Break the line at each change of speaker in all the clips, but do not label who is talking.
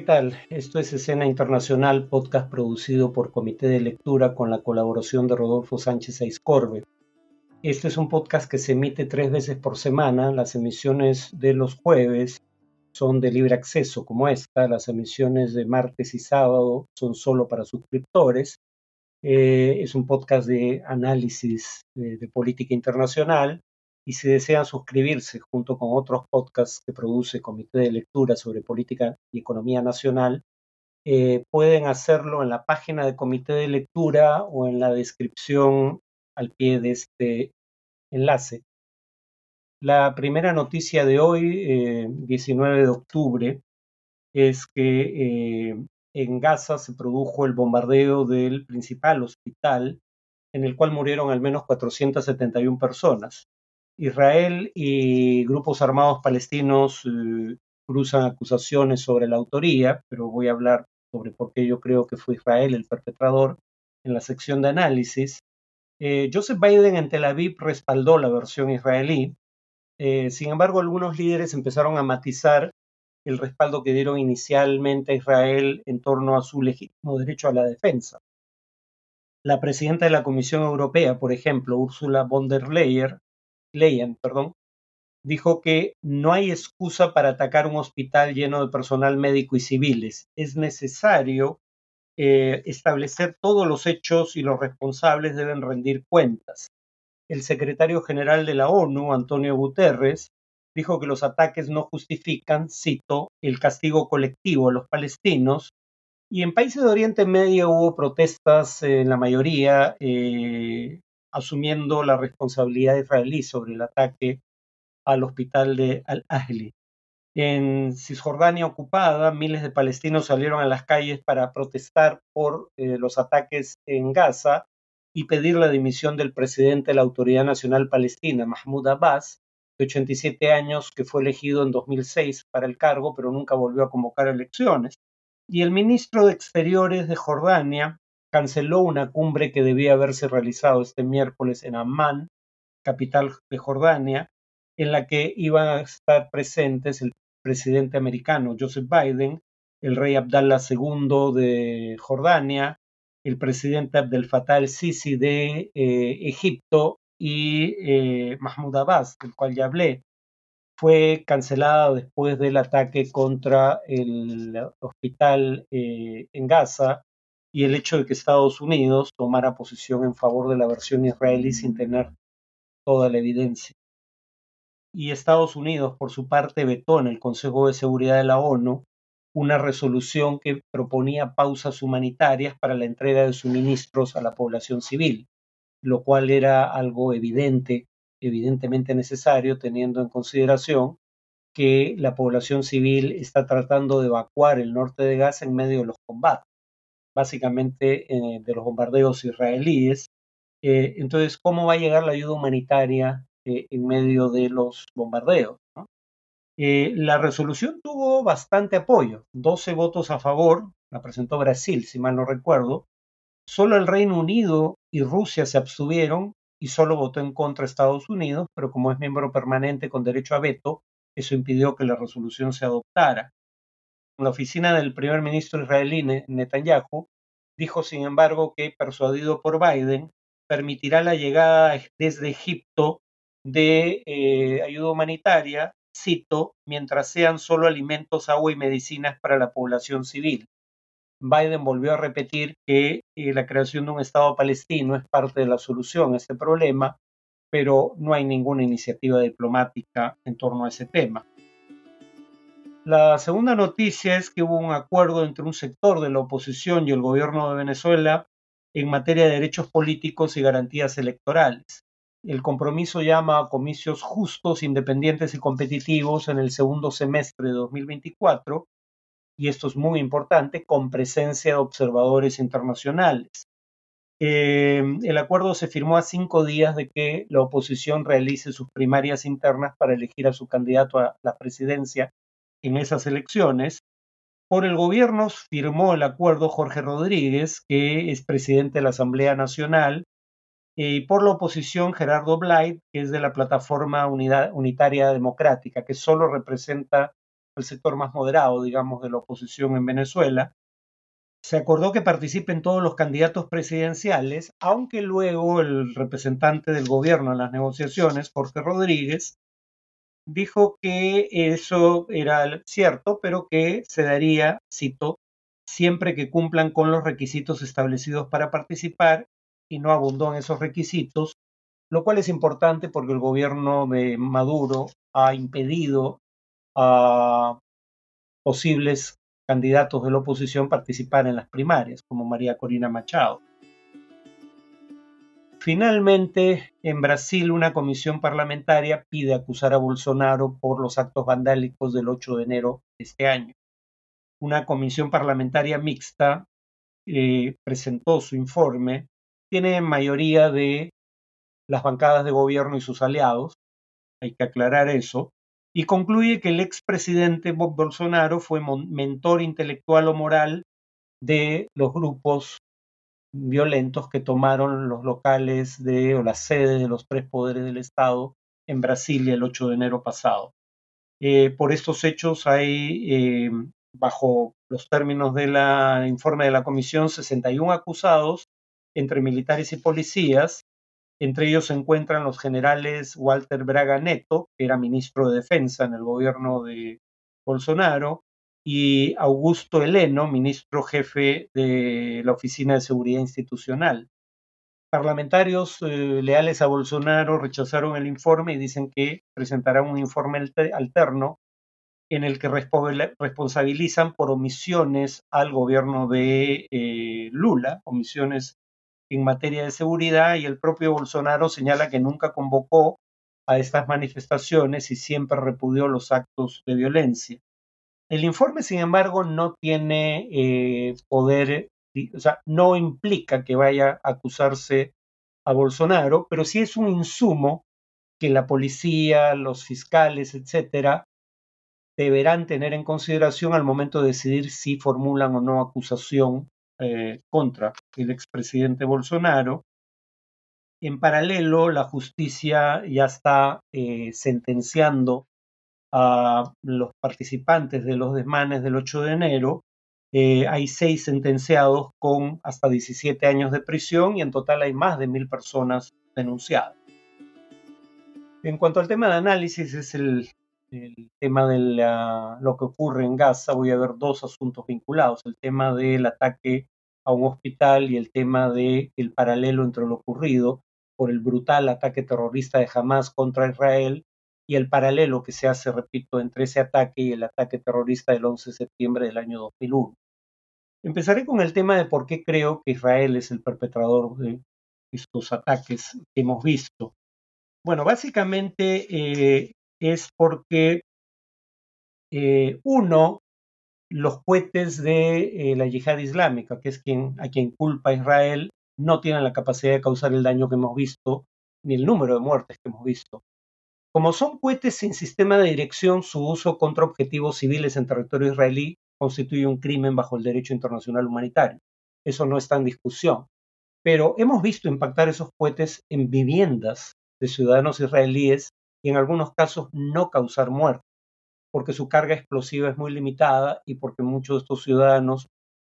¿Qué tal? Esto es Escena Internacional, podcast producido por Comité de Lectura con la colaboración de Rodolfo Sánchez Aiscorbe. Este es un podcast que se emite tres veces por semana. Las emisiones de los jueves son de libre acceso, como esta. Las emisiones de martes y sábado son solo para suscriptores. Eh, es un podcast de análisis de, de política internacional y si desean suscribirse junto con otros podcasts que produce Comité de Lectura sobre Política y Economía Nacional, eh, pueden hacerlo en la página de Comité de Lectura o en la descripción al pie de este enlace. La primera noticia de hoy, 19 eh, de octubre, es que eh, en Gaza se produjo el bombardeo del principal hospital en el cual murieron al menos 471 personas. Israel y grupos armados palestinos eh, cruzan acusaciones sobre la autoría, pero voy a hablar sobre por qué yo creo que fue Israel el perpetrador en la sección de análisis. Eh, Joseph Biden en Tel Aviv respaldó la versión israelí. Eh, sin embargo, algunos líderes empezaron a matizar el respaldo que dieron inicialmente a Israel en torno a su legítimo derecho a la defensa. La presidenta de la Comisión Europea, por ejemplo, Ursula von der Leyen, Leyen, perdón, dijo que no hay excusa para atacar un hospital lleno de personal médico y civiles. Es necesario eh, establecer todos los hechos y los responsables deben rendir cuentas. El secretario general de la ONU, Antonio Guterres, dijo que los ataques no justifican, cito, el castigo colectivo a los palestinos. Y en países de Oriente Medio hubo protestas, en la mayoría, eh, asumiendo la responsabilidad israelí sobre el ataque al hospital de Al-Ahli. En Cisjordania ocupada, miles de palestinos salieron a las calles para protestar por eh, los ataques en Gaza y pedir la dimisión del presidente de la Autoridad Nacional Palestina, Mahmoud Abbas, de 87 años, que fue elegido en 2006 para el cargo, pero nunca volvió a convocar elecciones. Y el ministro de Exteriores de Jordania, canceló una cumbre que debía haberse realizado este miércoles en Amman, capital de Jordania, en la que iban a estar presentes el presidente americano Joseph Biden, el rey Abdallah II de Jordania, el presidente Abdel Fattah el-Sisi de eh, Egipto y eh, Mahmoud Abbas, del cual ya hablé. Fue cancelada después del ataque contra el hospital eh, en Gaza y el hecho de que Estados Unidos tomara posición en favor de la versión israelí sin tener toda la evidencia. Y Estados Unidos, por su parte, vetó en el Consejo de Seguridad de la ONU una resolución que proponía pausas humanitarias para la entrega de suministros a la población civil, lo cual era algo evidente, evidentemente necesario, teniendo en consideración que la población civil está tratando de evacuar el norte de Gaza en medio de los combates básicamente eh, de los bombardeos israelíes. Eh, entonces, ¿cómo va a llegar la ayuda humanitaria eh, en medio de los bombardeos? la resolución tuvo bastante apoyo, 12 votos a favor, la presentó Brasil, si mal no recuerdo. Solo el Reino Unido y Rusia se abstuvieron y solo votó en contra Estados Unidos, pero como es miembro permanente con derecho a veto, eso impidió que la resolución se adoptara. La oficina del primer ministro israelí Netanyahu dijo, sin embargo, que persuadido por Biden, permitirá la llegada desde Egipto de eh, ayuda humanitaria, cito, mientras sean solo alimentos, agua y medicinas para la población civil. Biden volvió a repetir que eh, la creación de un Estado palestino es parte de la solución a este problema, pero no hay ninguna iniciativa diplomática en torno a ese tema. La segunda noticia es que hubo un acuerdo entre un sector de la oposición y el gobierno de Venezuela en materia de derechos políticos y garantías electorales. El compromiso llama a comicios justos, independientes y competitivos en el segundo semestre de 2024, y esto es muy importante, con presencia de observadores internacionales. Eh, el acuerdo se firmó a cinco días de que la oposición realice sus primarias internas para elegir a su candidato a la presidencia en esas elecciones. Por el gobierno firmó el acuerdo Jorge Rodríguez, que es presidente de la Asamblea Nacional, y por la oposición Gerardo Blight, que es de la plataforma Unidad, Unitaria Democrática, que solo representa al sector más moderado, digamos, de la oposición en Venezuela, se acordó que participen todos los candidatos presidenciales, aunque luego el representante del gobierno en las negociaciones, Jorge Rodríguez, dijo que eso era cierto, pero que se daría, cito, siempre que cumplan con los requisitos establecidos para participar y no abundó en esos requisitos, lo cual es importante porque el gobierno de Maduro ha impedido a posibles candidatos de la oposición participar en las primarias, como María Corina Machado. Finalmente, en Brasil, una comisión parlamentaria pide acusar a Bolsonaro por los actos vandálicos del 8 de enero de este año. Una comisión parlamentaria mixta eh, presentó su informe, tiene mayoría de las bancadas de gobierno y sus aliados, hay que aclarar eso, y concluye que el expresidente Bob Bolsonaro fue mentor intelectual o moral de los grupos violentos que tomaron los locales de o las sedes de los tres poderes del Estado en Brasilia el 8 de enero pasado. Eh, por estos hechos hay, eh, bajo los términos del informe de la comisión, 61 acusados entre militares y policías entre ellos se encuentran los generales Walter Braga Neto, que era ministro de Defensa en el gobierno de Bolsonaro, y Augusto Heleno, ministro jefe de la Oficina de Seguridad Institucional. Parlamentarios eh, leales a Bolsonaro rechazaron el informe y dicen que presentarán un informe alterno en el que responsabilizan por omisiones al gobierno de eh, Lula, omisiones en materia de seguridad y el propio Bolsonaro señala que nunca convocó a estas manifestaciones y siempre repudió los actos de violencia. El informe, sin embargo, no tiene eh, poder, o sea, no implica que vaya a acusarse a Bolsonaro, pero sí es un insumo que la policía, los fiscales, etcétera, deberán tener en consideración al momento de decidir si formulan o no acusación eh, contra el expresidente Bolsonaro. En paralelo, la justicia ya está eh, sentenciando a los participantes de los desmanes del 8 de enero. Eh, hay seis sentenciados con hasta 17 años de prisión y en total hay más de mil personas denunciadas. En cuanto al tema de análisis, es el tema de lo que ocurre en Gaza, voy a ver dos asuntos vinculados, el tema del ataque a un hospital y el tema del el paralelo entre lo ocurrido por el brutal ataque terrorista de Hamas contra Israel y el paralelo que se hace, repito, entre ese ataque y el ataque terrorista del 11 de septiembre del año 2001. Empezaré con el tema de por qué creo que Israel es el perpetrador de estos ataques que hemos visto. Bueno, básicamente eh, es porque eh, uno, los cohetes de eh, la yihad islámica, que es a quien culpa Israel, no tienen la capacidad de causar el daño que hemos visto, ni el número de muertes que hemos visto. Como son cohetes sin sistema de dirección, su uso contra objetivos civiles en territorio israelí constituye un crimen bajo el derecho internacional humanitario. Eso no está en discusión. Pero hemos visto impactar esos cohetes en viviendas de ciudadanos israelíes y en algunos casos no causar muerte, porque su carga explosiva es muy limitada y porque muchos de estos ciudadanos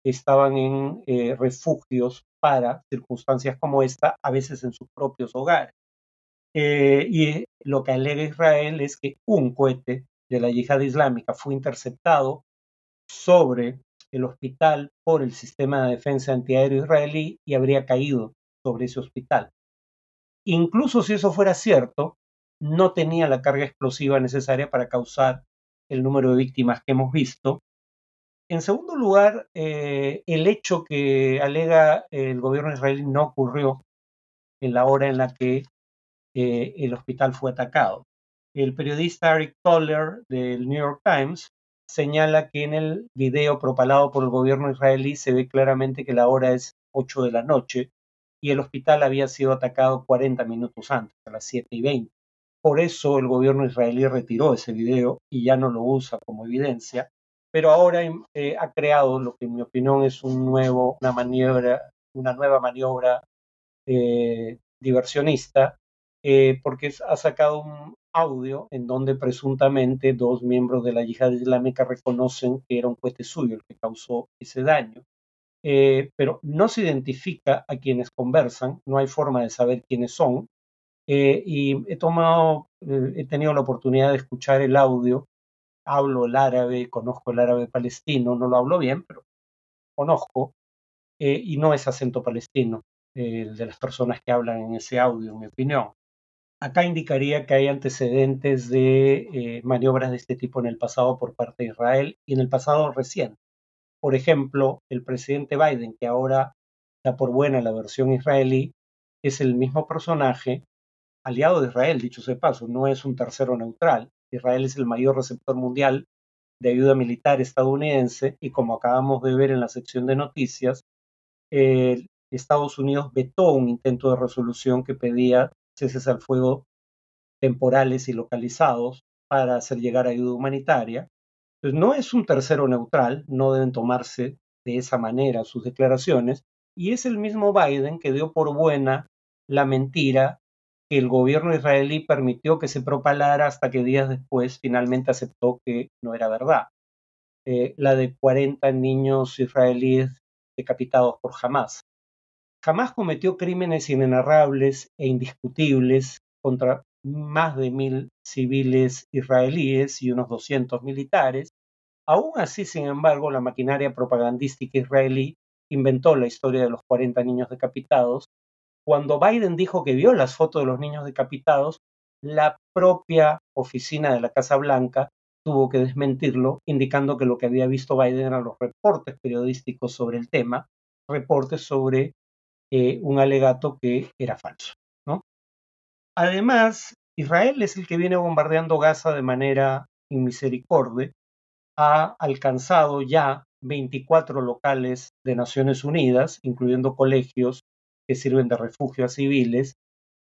estaban en eh, refugios para circunstancias como esta, a veces en sus propios hogares. Eh, y lo que alega Israel es que un cohete de la yihad islámica fue interceptado sobre el hospital por el sistema de defensa antiaéreo israelí y habría caído sobre ese hospital. Incluso si eso fuera cierto, no tenía la carga explosiva necesaria para causar el número de víctimas que hemos visto. En segundo lugar, eh, el hecho que alega el gobierno israelí no ocurrió en la hora en la que eh, el hospital fue atacado. El periodista Eric Toller del New York Times señala que en el video propalado por el gobierno israelí se ve claramente que la hora es 8 de la noche y el hospital había sido atacado 40 minutos antes, a las 7 y 20. Por eso el gobierno israelí retiró ese video y ya no lo usa como evidencia, pero ahora eh, ha creado lo que en mi opinión es una nueva maniobra eh, diversionista, eh, porque ha sacado audio en donde presuntamente dos miembros de la yihad islámica reconocen que era un cohete suyo el que causó ese daño. Eh, pero no se identifica a quienes conversan, no hay forma de saber quiénes son. Eh, y he tomado, eh, he tenido la oportunidad de escuchar el audio. Hablo el árabe, conozco el árabe palestino, no lo hablo bien, pero conozco. y no es acento palestino de las personas que hablan en ese audio, en mi opinión. Acá indicaría que hay antecedentes de maniobras de este tipo en el pasado por parte de Israel y en el pasado reciente. Por ejemplo, el presidente Biden, que ahora da por buena la versión israelí, es el mismo personaje, aliado de Israel, dicho sea paso, no es un tercero neutral. Israel es el mayor receptor mundial de ayuda militar estadounidense y como acabamos de ver en la sección de noticias, Estados Unidos vetó un intento de resolución que pedía ceses al fuego temporales y localizados para hacer llegar ayuda humanitaria entonces, no es un tercero neutral, no deben tomarse de esa manera sus declaraciones, y es el mismo Biden que dio por buena la mentira que el gobierno israelí permitió que se propalara hasta que días después finalmente aceptó que no era verdad. Eh, la de 40 niños israelíes decapitados por Hamas. Hamas cometió crímenes inenarrables e indiscutibles contra más de mil civiles israelíes y unos 200 militares. Aún así, sin embargo, la maquinaria propagandística israelí inventó la historia de los 40 niños decapitados. Cuando Biden dijo que vio las fotos de los niños decapitados, la propia oficina de la Casa Blanca tuvo que desmentirlo, indicando que lo que había visto Biden eran los reportes periodísticos sobre el tema, reportes sobre eh, un alegato que era falso. Además, Israel es el que viene bombardeando Gaza de manera inmisericordia. Ha alcanzado ya 24 locales de Naciones Unidas, incluyendo colegios que sirven de refugio a civiles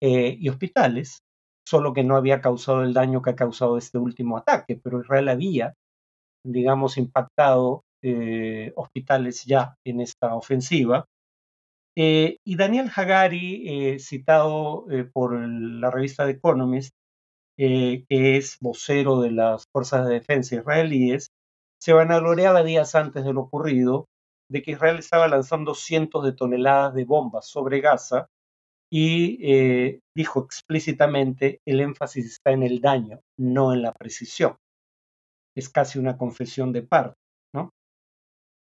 eh, y hospitales, solo que no había causado el daño que ha causado este último ataque, pero Israel había, digamos, impactado eh, hospitales ya en esta ofensiva eh, y Daniel Hagari, eh, citado eh, por la revista The Economist, que es vocero de las fuerzas de defensa israelíes, se vanagloriaba días antes de lo ocurrido de que Israel estaba lanzando cientos de toneladas de bombas sobre Gaza y dijo explícitamente el énfasis está en el daño, no en la precisión. Es casi una confesión de parte.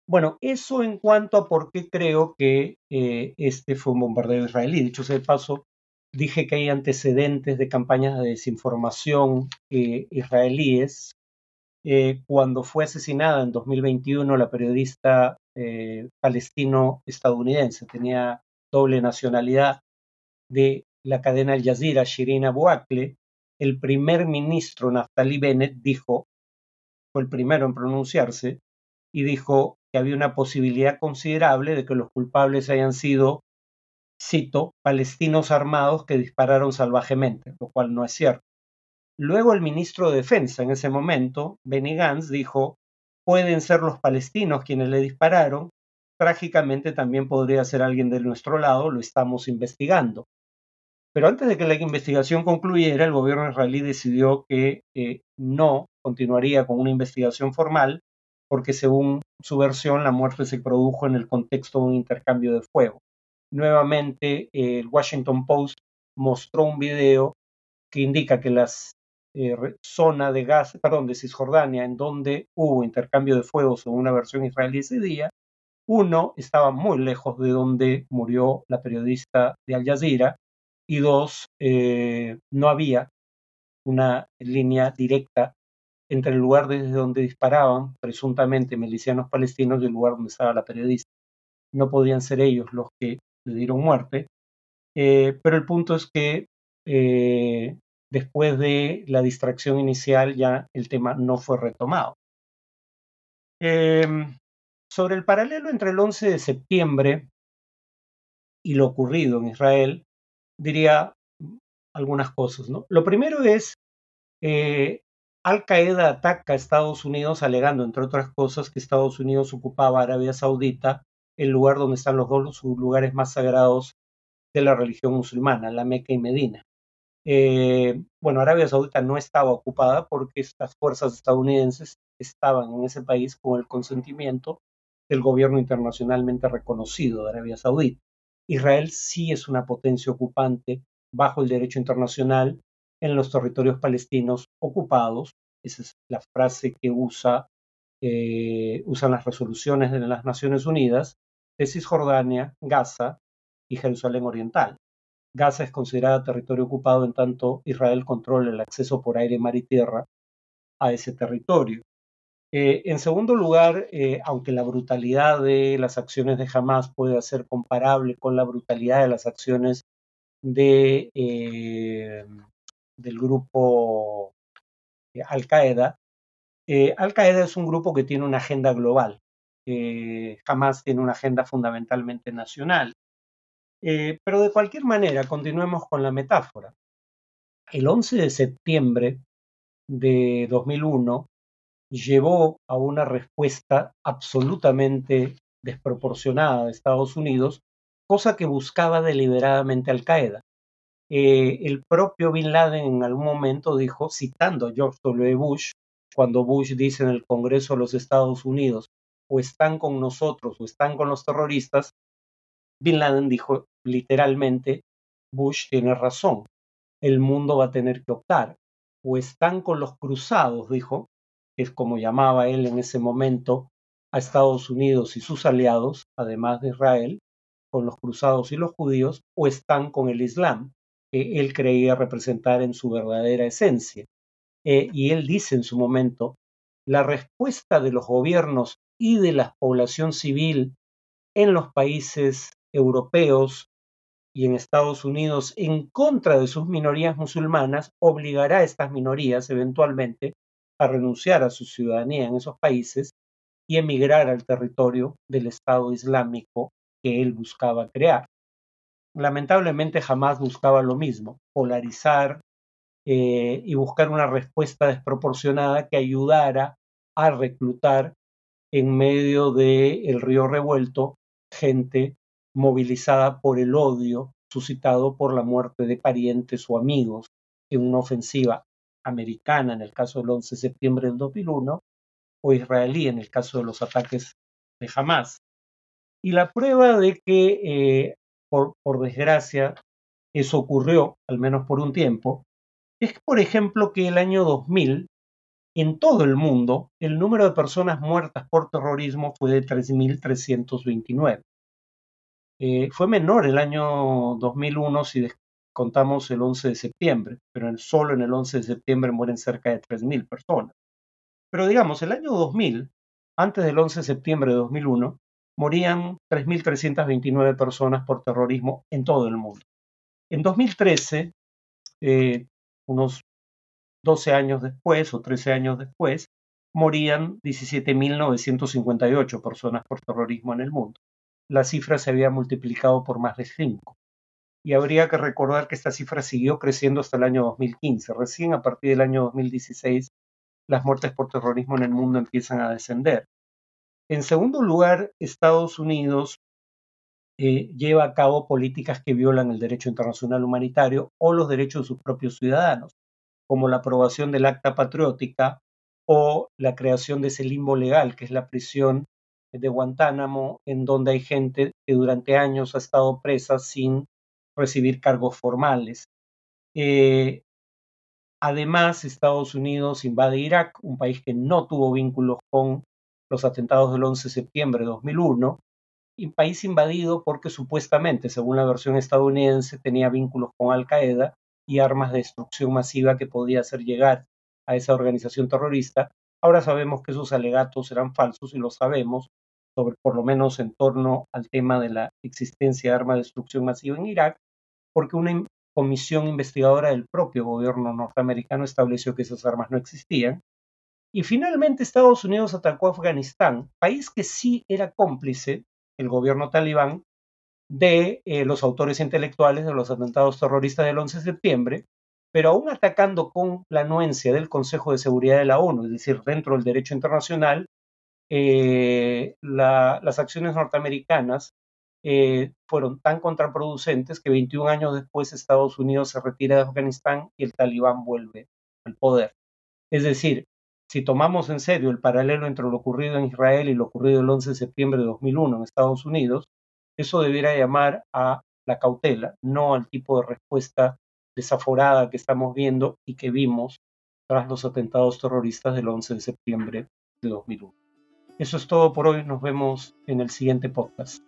Bueno, eso en cuanto a por qué creo que eh, este fue un bombardeo israelí. Dicho sea de paso, dije que hay antecedentes de campañas de desinformación eh, israelíes. Eh, cuando fue asesinada en 2021 la periodista palestino-estadounidense, tenía doble nacionalidad de la cadena Al Jazeera, Shirin Abu el primer ministro Naftali Bennett dijo, fue el primero en pronunciarse, y dijo, que había una posibilidad considerable de que los culpables hayan sido, cito, palestinos armados que dispararon salvajemente, lo cual no es cierto. Luego el ministro de Defensa en ese momento, Benny Gantz, dijo, pueden ser los palestinos quienes le dispararon, trágicamente también podría ser alguien de nuestro lado, lo estamos investigando. Pero antes de que la investigación concluyera, el gobierno israelí decidió que eh, no continuaría con una investigación formal, porque según su versión la muerte se produjo en el contexto de un intercambio de fuego. Nuevamente, el Washington Post mostró un video que indica que la eh, zona de gas, perdón, de Cisjordania, en donde hubo intercambio de fuego según una versión israelí ese día, uno, estaba muy lejos de donde murió la periodista de Al Jazeera, y dos, eh, no había una línea directa entre el lugar desde donde disparaban, presuntamente milicianos palestinos, y el lugar donde estaba la periodista. No podían ser ellos los que le dieron muerte, eh, pero el punto es que eh, después de la distracción inicial ya el tema no fue retomado. Em, sobre el paralelo entre el 11 de septiembre y lo ocurrido en Israel, diría algunas cosas. ¿no? Lo primero es eh, al Qaeda ataca a Estados Unidos alegando, entre otras cosas, que Estados Unidos ocupaba Arabia Saudita, el lugar donde están los dos lugares más sagrados de la religión musulmana, la Meca y Medina. Eh, bueno, Arabia Saudita no estaba ocupada porque estas fuerzas estadounidenses estaban en ese país con el consentimiento del gobierno internacionalmente reconocido de Arabia Saudita. Israel sí es una potencia ocupante bajo el derecho internacional en los territorios palestinos ocupados. Esa es la frase que usa, eh, usan las resoluciones de las Naciones Unidas de Cisjordania, Gaza y Jerusalén Oriental. Gaza es considerada territorio ocupado en tanto Israel controla el acceso por aire, mar y tierra a ese territorio. Eh, en segundo lugar, eh, aunque la brutalidad de las acciones de Hamas puede ser comparable con la brutalidad de las acciones de, eh, del grupo Al-Qaeda, Al-Qaeda es un grupo que tiene una agenda global. Hamas tiene una agenda fundamentalmente nacional. pero de cualquier manera, continuemos con la metáfora. El 11 de septiembre de 2001, llevó a una respuesta absolutamente desproporcionada de Estados Unidos, cosa que buscaba deliberadamente Al Qaeda. Eh, el propio Bin Laden en algún momento dijo, citando a George W. Bush, cuando Bush dice en el Congreso de los Estados Unidos, o están con nosotros o están con los terroristas, Bin Laden dijo literalmente, Bush tiene razón, el mundo va a tener que optar, o están con los cruzados, dijo, que es como llamaba él en ese momento a Estados Unidos y sus aliados, además de Israel, con los cruzados y los judíos, o están con el Islam, que él creía representar en su verdadera esencia. Eh, y él dice en su momento, la respuesta de los gobiernos y de la población civil en los países europeos y en Estados Unidos en contra de sus minorías musulmanas obligará a estas minorías eventualmente a renunciar a su ciudadanía en esos países y emigrar al territorio del Estado Islámico que él buscaba crear. Lamentablemente jamás buscaba lo mismo, polarizar eh, y buscar una respuesta desproporcionada que ayudara a reclutar en medio del río revuelto gente movilizada por el odio suscitado por la muerte de parientes o amigos en una ofensiva americana en el caso del 11 de septiembre del 2001 o israelí en el caso de los ataques de Hamas. Y la prueba de que, eh, por, desgracia, eso ocurrió, al menos por un tiempo, es, por ejemplo, que el año 2000, en todo el mundo, el número de personas muertas por terrorismo fue de 3.329. Eh, fue menor el año 2001 si, contamos el 11 de septiembre, pero solo en el 11 de septiembre mueren cerca de 3.000 personas. Pero digamos, el año 2000, antes del 11 de septiembre de 2001, morían 3.329 personas por terrorismo en todo el mundo. En 2013, eh, unos 12 años después o 13 años después, morían 17.958 personas por terrorismo en el mundo. La cifra se había multiplicado por más de 5 y habría que recordar que esta cifra siguió creciendo hasta el año 2015. Recién a partir del año 2016 las muertes por terrorismo en el mundo empiezan a descender. En segundo lugar, Estados Unidos eh, lleva a cabo políticas que violan el derecho internacional humanitario o los derechos de sus propios ciudadanos, como la aprobación del Acta Patriótica o la creación de ese limbo legal, que es la prisión de Guantánamo, en donde hay gente que durante años ha estado presa sin recibir cargos formales. Eh, además, Estados Unidos invade Irak, un país que no tuvo vínculos con los atentados del 11 de septiembre de 2001, un país invadido porque supuestamente, según la versión estadounidense, tenía vínculos con Al Qaeda y armas de destrucción masiva que podía hacer llegar a esa organización terrorista. Ahora sabemos que esos alegatos eran falsos y lo sabemos, sobre, por lo menos en torno al tema de la existencia de armas de destrucción masiva en Irak, porque una comisión investigadora del propio gobierno norteamericano estableció que esas armas no existían. Y finalmente Estados Unidos atacó a Afganistán, país que sí era cómplice, el gobierno talibán, de eh, los autores intelectuales de los atentados terroristas del 11 de septiembre, pero aún atacando con la anuencia del Consejo de Seguridad de la ONU, es decir, dentro del derecho internacional, eh, las acciones norteamericanas eh, fueron tan contraproducentes que 21 años después Estados Unidos se retira de Afganistán y el talibán vuelve al poder. Es decir, si tomamos en serio el paralelo entre lo ocurrido en Israel y lo ocurrido el 11 de septiembre de 2001 en Estados Unidos, eso debiera llamar a la cautela, no al tipo de respuesta desaforada que estamos viendo y que vimos tras los atentados terroristas del 11 de septiembre de 2001. Eso es todo por hoy, nos vemos en el siguiente podcast.